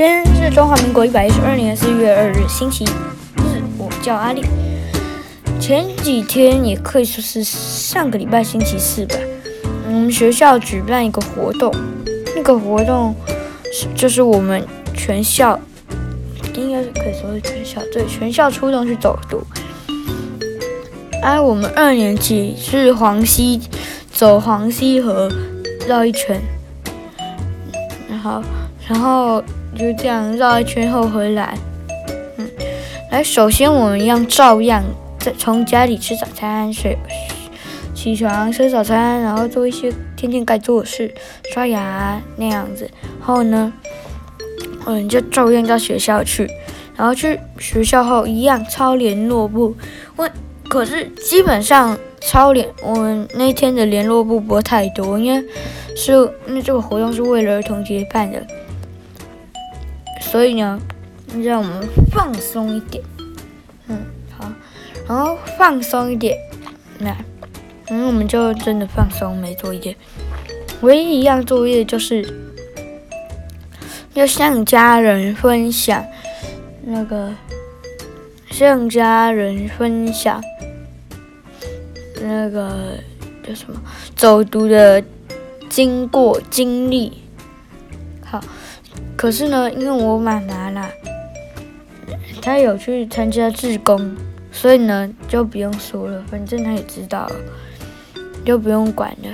今天是中华民国一百一十二年四月二日，星期日。我叫阿丽。前几天也可以说是上个礼拜星期四吧。我们学校举办一个活动，那个活动是就是我们全校，应该是可以说是全校，对，全校出动去走读。哎、我们二年级是黄溪，走黄溪河绕一圈，然后，然后。就这样绕一圈后回来，嗯，来，首先我们要照样在从家里吃早餐，睡，起床吃早餐，然后做一些天天该做的事，刷牙那样子。后呢，我们就照样到学校去，然后去学校后一样抄联络簿。我可是基本上抄联，我们那天的联络簿不会太多，因为是因为这个活动是为了儿童节办的。所以呢，让我们放松一点，嗯，好，然后放松一点，那，嗯，我们就真的放松，没作业。唯一一样作业就是要向家人分享那个，向家人分享那个叫什么走读的经过经历，可是呢，因为我妈妈啦，她有去参加志工，所以呢就不用说了，反正她也知道了，就不用管了。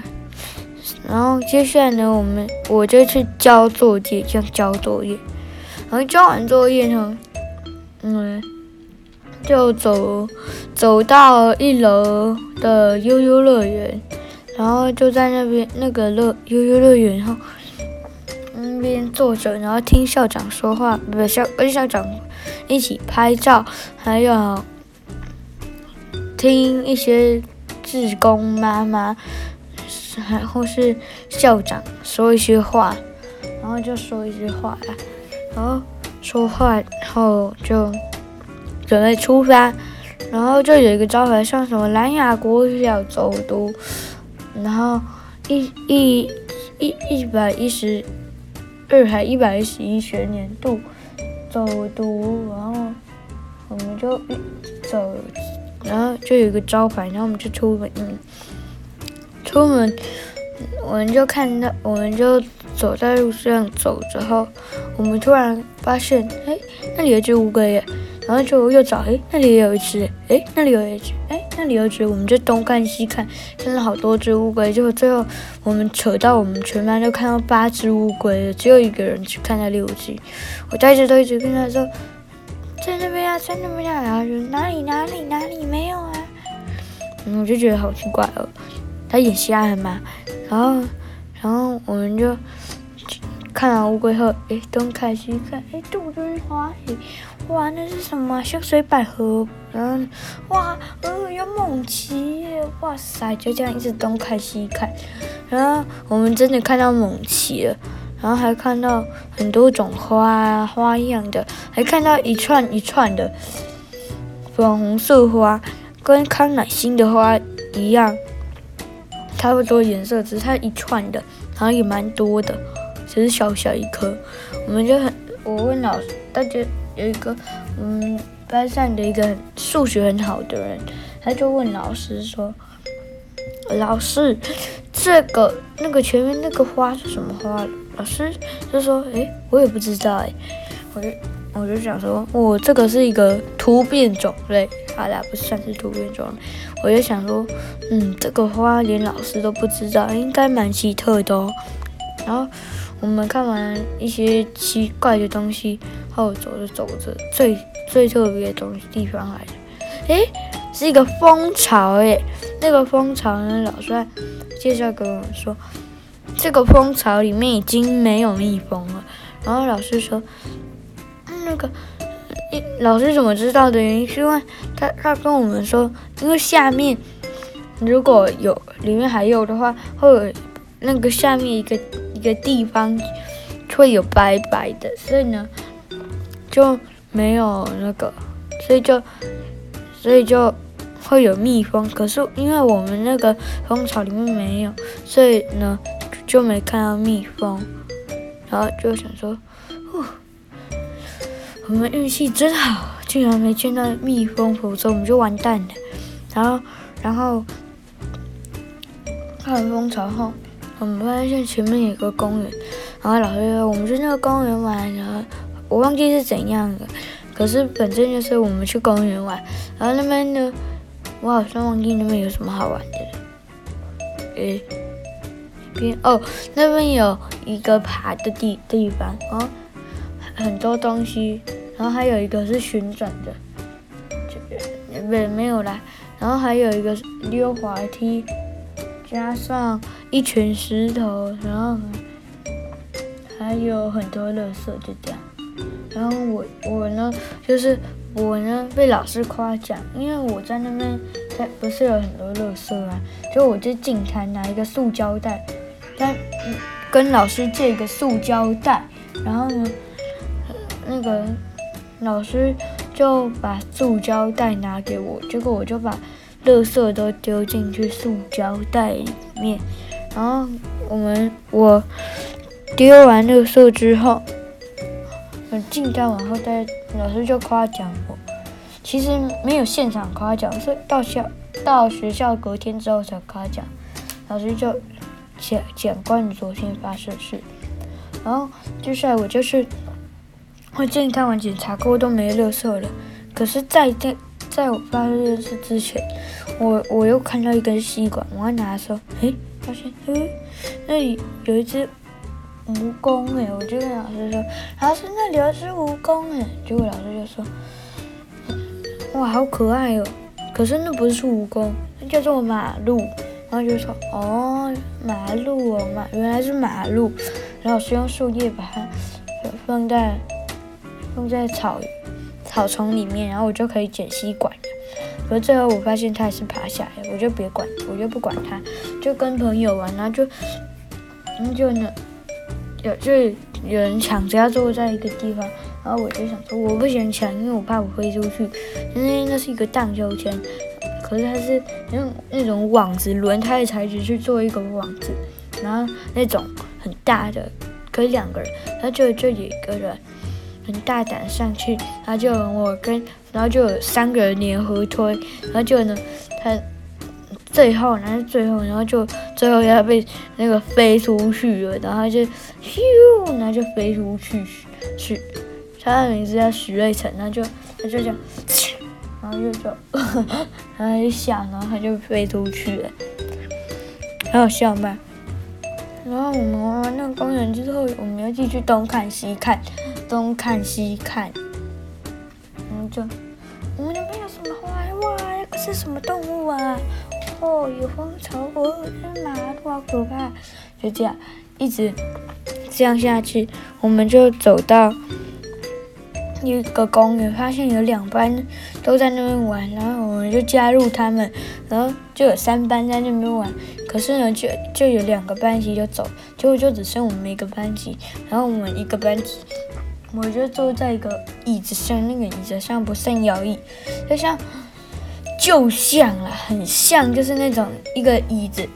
然后接下来呢，我们我就去交作业，就交作业。然后交完作业呢，嗯，就走走到一楼的悠悠乐园，然后就在那边那个乐悠悠乐园后。那边坐着，然后听校长说话，不是校跟校长一起拍照，还有听一些志工妈妈，然后是校长说一些话，然后就说一些话，然后说话，然后就准备出发，然后就有一个招牌，像什么兰雅国小走读，然后一一一一百一十。二海一百一十一学年度走读，然后我们就走，然后就有一个招牌，然后我们就出门，出门，我们就看到，我们就走在路上走着后，我们突然发现，哎，那里有只乌龟耶，然后就又找，哎，那里也有一只，哎，那里有一只，哎。那里有只，我们就东看西看，看了好多只乌龟，结果最后我们扯到我们全班就看到八只乌龟了，只有一个人去看到六只。我带着都一直跟他说，在那边啊，在那边啊，然后就哪里哪里哪里没有啊？嗯，我就觉得好奇怪哦，他眼瞎了吗？然后，然后我们就。看完乌龟后，哎，东看西看，哎，杜鹃花，哎，哇，那是什么？香水百合，嗯，哇，呃，有猛禽耶，哇塞，就这样一直东看西看，然后我们真的看到猛禽了，然后还看到很多种花啊，花样的，还看到一串一串的粉红色花，跟康乃馨的花一样，差不多颜色，只是它一串的，然后也蛮多的。只是小小一颗，我们就很，我问老师，大家有一个，嗯，班上的一个数学很好的人，他就问老师说：“老师，这个那个前面那个花是什么花？”老师就说：“诶，我也不知道诶。”我就我就想说，我这个是一个突变种类，好啦，不算是突变种类。我就想说，嗯，这个花连老师都不知道，应该蛮奇特的哦。然后。我们看完一些奇怪的东西后，走着走着，最最特别的东西地方来了，诶，是一个蜂巢诶，那个蜂巢呢，老师介绍给我们说，这个蜂巢里面已经没有蜜蜂了。然后老师说，那个，老师怎么知道的原因是因为他他跟我们说，因为下面如果有里面还有的话，会有那个下面一个。一个地方会有白白的，所以呢就没有那个，所以就所以就会有蜜蜂。可是因为我们那个蜂巢里面没有，所以呢就没看到蜜蜂。然后就想说，哦，我们运气真好，竟然没见到蜜蜂否则，我们就完蛋了。然后，然后看蜂巢后，我们发现前面有个公园，然后老师说我们去那个公园玩，然后我忘记是怎样的，可是反正就是我们去公园玩，然后那边呢，我好像忘记那边有什么好玩的，诶。边哦，那边有一个爬的地地方，然后很多东西，然后还有一个是旋转的，这边没没有啦，然后还有一个溜滑梯，加上一群石头，然后还有很多垃圾，就这样。然后我我呢，就是我呢被老师夸奖，因为我在那边，在不是有很多垃圾啊，就我就进台拿一个塑胶袋。但跟老师借一个塑胶袋，然后呢，那个老师就把塑胶袋拿给我，结果我就把垃圾都丢进去塑胶袋里面。然后我们我丢完垃圾之后，我进站往后，带老师就夸奖我。其实没有现场夸奖，是到校到学校隔天之后才夸奖。老师就。讲讲关于昨天发生的事，然后接下来我就是会进探完检查过都没垃圾了。可是在，在在我发生这件事之前，我我又看到一根吸管，我拿的时候，诶，发现，诶，那里有一只蜈蚣诶，我就跟老师说，老师那里有一只蜈蚣诶，结果老师就说，哇，好可爱哦！可是那不是蜈蚣，那叫做马路。然后就说：“哦，马路哦，马原来是马路。”然后是用树叶把它放在放在草草丛里面，然后我就可以捡吸管。可是最后我发现它还是爬下来，我就别管，我就不管它，就跟朋友玩。然后就然后就呢，有就有人抢着要坐在一个地方，然后我就想说我不想抢，因为我怕我飞出去，因为那是一个荡秋千。可是它是用那种网子轮胎的材质去做一个网子，然后那种很大的可以两个人，然后就就有一个人很大胆上去，然后就我跟，然后就有三个人联合推，然后就呢他最后然后最后然后就最后要被那个飞出去了，然后就咻，然后就飞出去去，他的名字叫许瑞成，然后就他就这样。然后就 就，然后就想，然后他就飞出去了，很好笑吗？然后我们玩完那个公园之后，我们要继续东看西看，东看西看，我们就我们那边有什么花？哇，那个是什么动物啊？哦，有蜂巢，哦，天哪，好可怕！就这样一直这样下去，我们就走到。一个公园，发现有两班都在那边玩，然后我们就加入他们，然后就有三班在那边玩。可是呢，就就有两个班级就走，结果就只剩我们一个班级。然后我们一个班级，我就坐在一个椅子上，那个椅子上不算摇椅，就像就像啦，很像，就是那种一个椅子，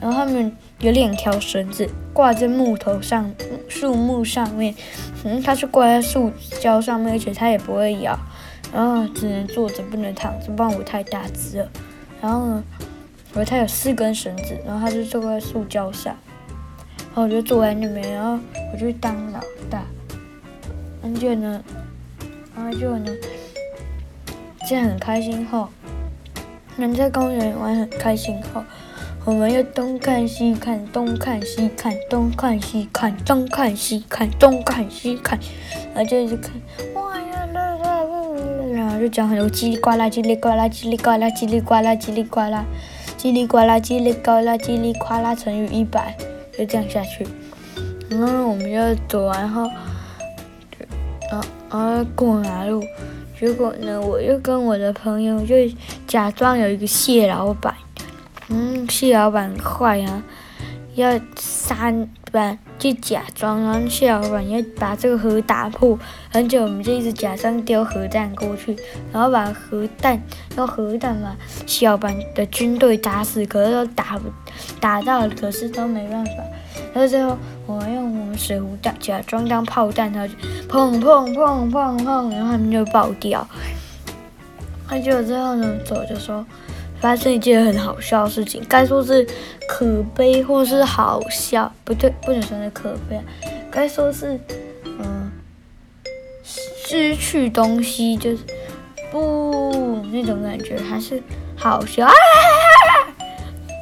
然后他们。有两条绳子挂在木头上，树木上面，嗯，它是挂在塑胶上面，而且它也不会摇，然后只能坐着，不能躺着，不然我太大只了。然后呢，我它有四根绳子，然后它就坐在塑胶上，然后我就坐在那边，然后我就当老大。然后就呢，然后就呢，这样很开心后，能在公园玩很开心后。我们又东看西看，东看西看，东看西看，东看西看，东看西看，然后就一直看，哇呀啦啦啦啦，然后就讲很多叽里呱啦，叽里呱啦，叽里呱啦，叽里呱啦，叽里呱啦，叽里呱啦，叽里呱啦，叽里呱啦，成语一百，就这样下去。然后我们就走完后，然后过马路，结果呢，我又跟我的朋友就假装有一个蟹老板。嗯，蟹老板坏啊，要三班，去假装，然后蟹老板要把这个核打破，很久我们就一直假装丢核弹过去，然后把核弹用核弹把蟹老板的军队打死，可是都打不打到，可是都没办法。然后最后我用我们水壶弹假装当炮弹，然后就砰砰砰砰砰，然后他们就爆掉。那就最后呢，走就说。发生一件很好笑的事情，该说是可悲或是好笑，不对，不能说是可悲，该说是嗯失去东西，就是不那种感觉，还是好笑啊！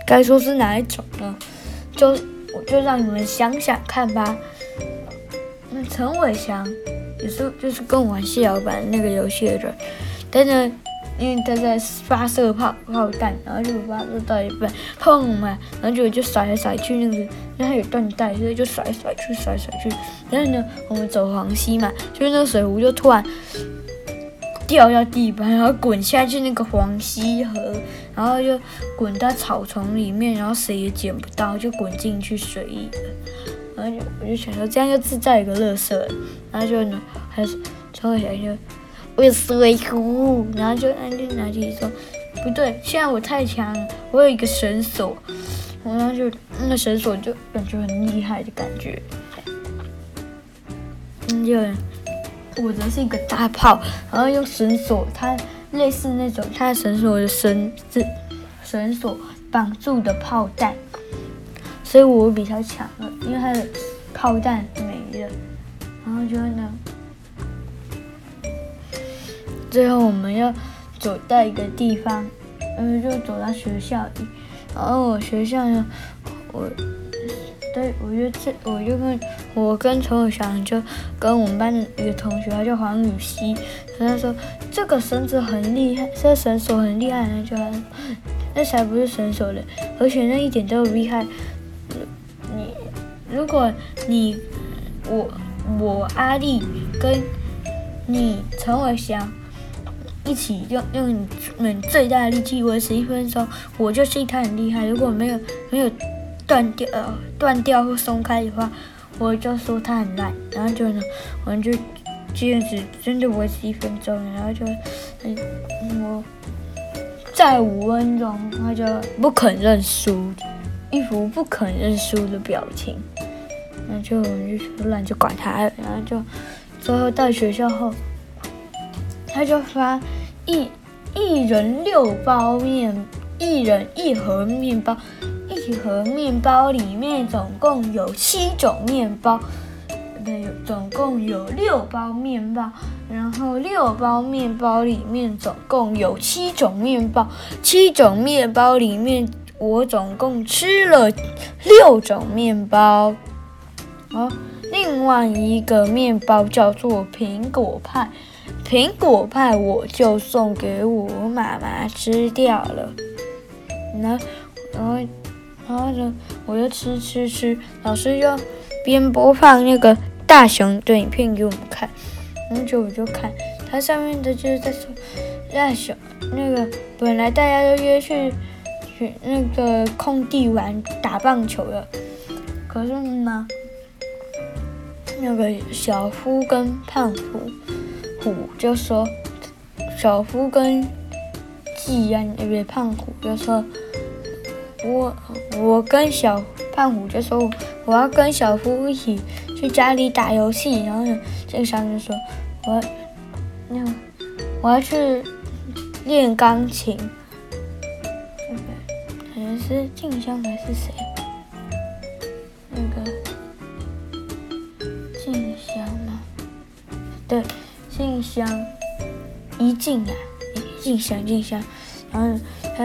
该说是哪一种呢？就我就让你们想想看吧。那陈伟翔也是就是跟我玩蟹老板那个游戏的人，但是。因为他在发射炮炮弹，然后就发射到一半，砰嘛，然后就就甩来甩去那个，因为它有断带，所以就甩甩去，甩甩去。然后呢，我们走黄溪嘛，就是那个水壶就突然掉到地板，然后滚下去那个黄溪河，然后就滚到草丛里面，然后谁也捡不到，就滚进去水里了。然后就我就想说，这样就制造一个垃圾，然后就呢，还是超小就。我有水壶，然后就按就拿起说，不对，现在我太强了，我有一个绳索，然后就那个绳索就感觉很厉害的感觉。嗯，就我则是一个大炮，然后用绳索，它类似那种它的绳索的绳子，绳索绑住的炮弹，所以我比较强了，因为它的炮弹没了，然后就那。最后我们要走到一个地方，嗯，就走到学校里。然后我学校呢，我对我就这，我就跟我跟陈伟翔就跟我们班的一个同学，他叫黄雨熙，他说这个绳子很厉害，这个绳索很厉害，那就那才不是绳索嘞，而且那一点都不厉害。你如果你我我阿力跟你陈伟翔。一起用用你们最大的力气维持一分钟，我就信他很厉害。如果没有没有断掉呃断掉或松开的话，我就说他很烂。然后就呢，我们就这样子真的维持一分钟，然后就嗯我再五分钟，他就不肯认输，一副不肯认输的表情。然后就我们就说烂就管他，然后就最后到学校后。他就发一一人六包面，一人一盒面包，一盒面包里面总共有七种面包，对，总共有六包面包，然后六包面包里面总共有七种面包，七种面包里面我总共吃了六种面包，好，另外一个面包叫做苹果派。苹果派我就送给我妈妈吃掉了，那，然后，然后呢，我就吃吃吃，老师就边播放那个大熊的影片给我们看，然后就我就看，它上面的就是在说大熊那个本来大家都约去去那个空地玩打棒球的，可是呢，那个小夫跟胖虎。虎就说：“小夫跟季安，因为胖虎就说，我我跟小胖虎就说，我要跟小夫一起去家里打游戏。然后呢，这个小就说，我那个我要去练钢琴。那个好像是静香还是谁？那个静香吗？对。”静香，一静啊，静香静香，然后他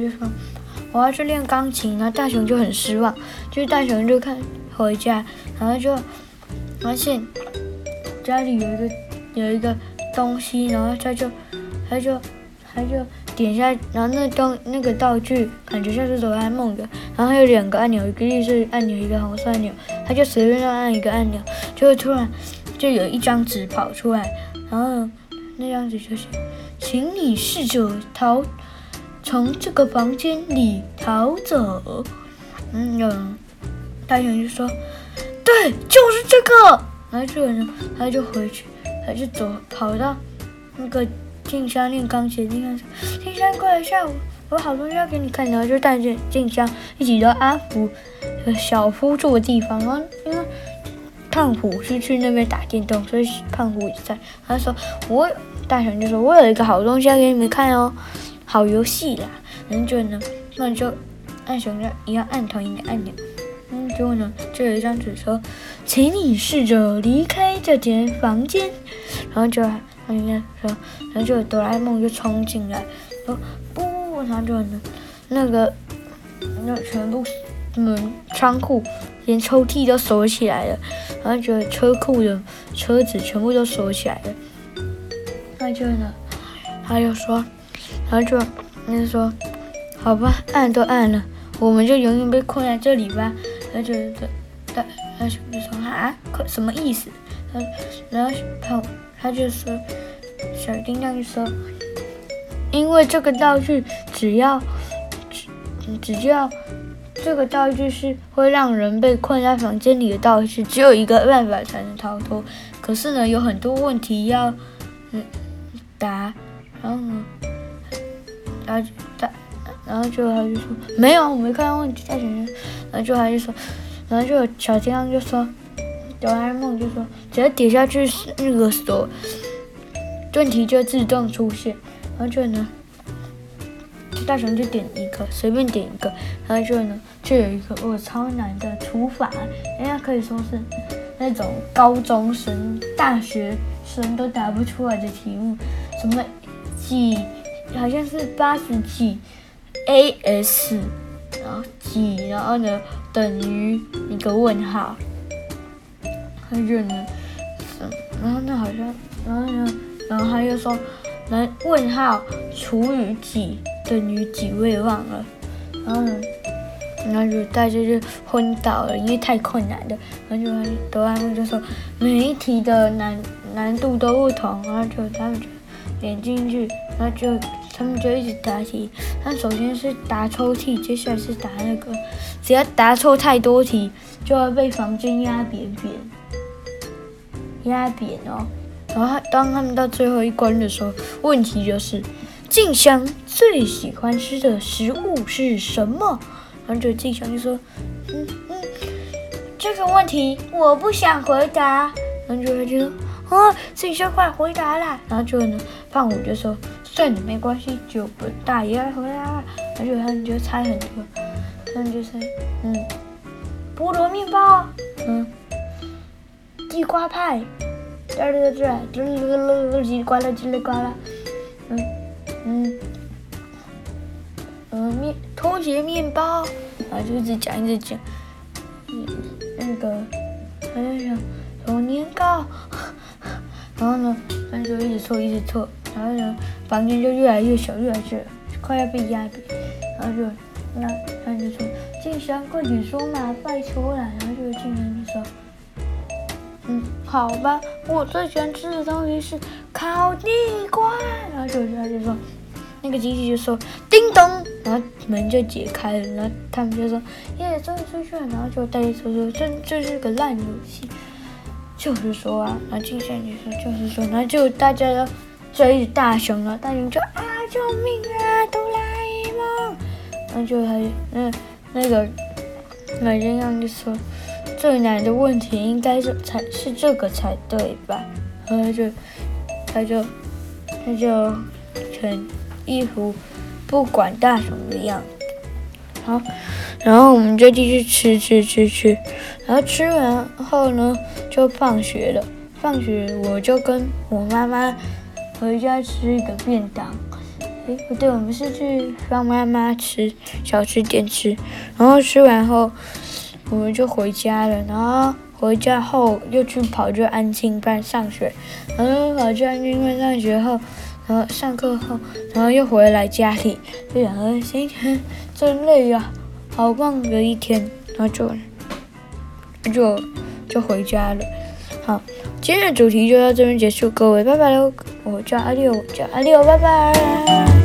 就说我要去练钢琴，然后大雄就很失望，就是大雄就看回家，然后就发现家里有一个有一个东西，然后他就他就他就点下，然后那东那个道具感觉像是哆啦 A 梦的，然后有两个按钮，一个绿色按钮，一个红色按钮，他就随便乱按一个按钮，就会突然。就有一张纸跑出来，然后那张纸就是，请你试着逃，从这个房间里逃走。嗯，有，大雄就说：“对，就是这个。”然后这个人他就回去，他就走跑到那个静香练钢琴的地方：“静香，过来一下，我好东西要给你看。”然后就带着静香一起到阿福和小夫住的地方。然后因为胖虎是去那边打电动，所以胖虎也在。他说：“我大雄就说，我有一个好东西要给你们看哦，好游戏啦。”然后就呢，那就按熊样一样按同一个按钮。嗯，结果呢，就有一张纸说，请你试着离开这间房间。然后就，他应该说，然后就哆啦 A 梦就冲进来，说不，然后就呢，那个，那全部门、仓库连抽屉都锁起来了，然后就车库的车子全部都锁起来了。那就呢，他就说，然后就，那就说，好吧，按都按了，我们就永远被困在这里吧。他就的，他他就说啊，什么意思？他然后他他就说，小叮当就说，因为这个道具只要只只要这个道具是会让人被困在房间里的道具，只有一个办法才能逃脱。可是呢，有很多问题要嗯答，然后呢，他他。然后就他就说没有，我没看到问题在里面。然后就他就说，然后就小天狼就说，哆啦 A 梦就说，只要点下去那个锁，问题就自动出现。然后就呢，大雄就点一个，随便点一个。然后就呢，就有一个哦超难的除法，人家可以说是那种高中生、大学生都答不出来的题目，什么几，好像是八十几。A S，然后几，然后呢等于一个问号，还有呢，然后呢好像，然后呢，然后他又说，来问号除以几等于几，我也忘了，然后呢，然后就大家就昏倒了，因为太困难了，然后就哆啦 A 梦就说每一题的难难度都不同，然后就他们就点进去，然后就。他们就一直答题，但首先是答抽屉，接下来是答那个，只要答错太多题，就要被房间压扁扁，压扁哦。然后当他们到最后一关的时候，问题就是静香最喜欢吃的食物是什么？然后就静香就说：“嗯嗯，这个问题我不想回答。”然后就他就说：“啊，静香快回答啦！”然后就呢，胖虎就说。算了，没关系，就不大爷回来了。而且他们就猜很多，他们就是，嗯，菠萝面包，嗯，地瓜派，嘚嘚嘚，嘚嘚嘚嘚，叽里呱啦，叽里呱啦，嗯嗯，呃面拖鞋面包，然后就一直讲一直讲，嗯，那个还在想年糕，然后呢，他就一直错，一直错。然后呢，房间就越来越小，越来越，快要被压扁。然后就，那他就说：“静香，快点说嘛，拜托了。”然后就静香就说：“嗯，好吧，我最喜欢吃的东西是烤地瓜。”然后就他就说：“那个机器就说叮咚，然后门就解开了。然后他们就说：耶，终于出去了。然后就大家说说这这是个烂游戏，就是说啊，然后静香就说就是说，然后就大家追着大熊了，大熊就啊，救命啊，哆啦 A 梦！然后就还那那个美人样就说，最难的问题应该是才是这个才对吧？然后就他就他就成一副不管大熊的样子。好，然后我们就继续吃吃吃吃，然后吃完后呢，就放学了。放学我就跟我妈妈。回家吃一个便当，哎，不对，我们是去帮妈妈吃小吃店吃，然后吃完后我们就回家了，然后回家后又去跑去安庆班上学，然后跑去安庆班上学后，然后上课后，然后又回来家里，就想说今天真累呀，好棒的一天，然后就就就回家了。好，今天的主题就到这边结束，各位拜拜喽。我叫阿六，我叫阿六，拜拜。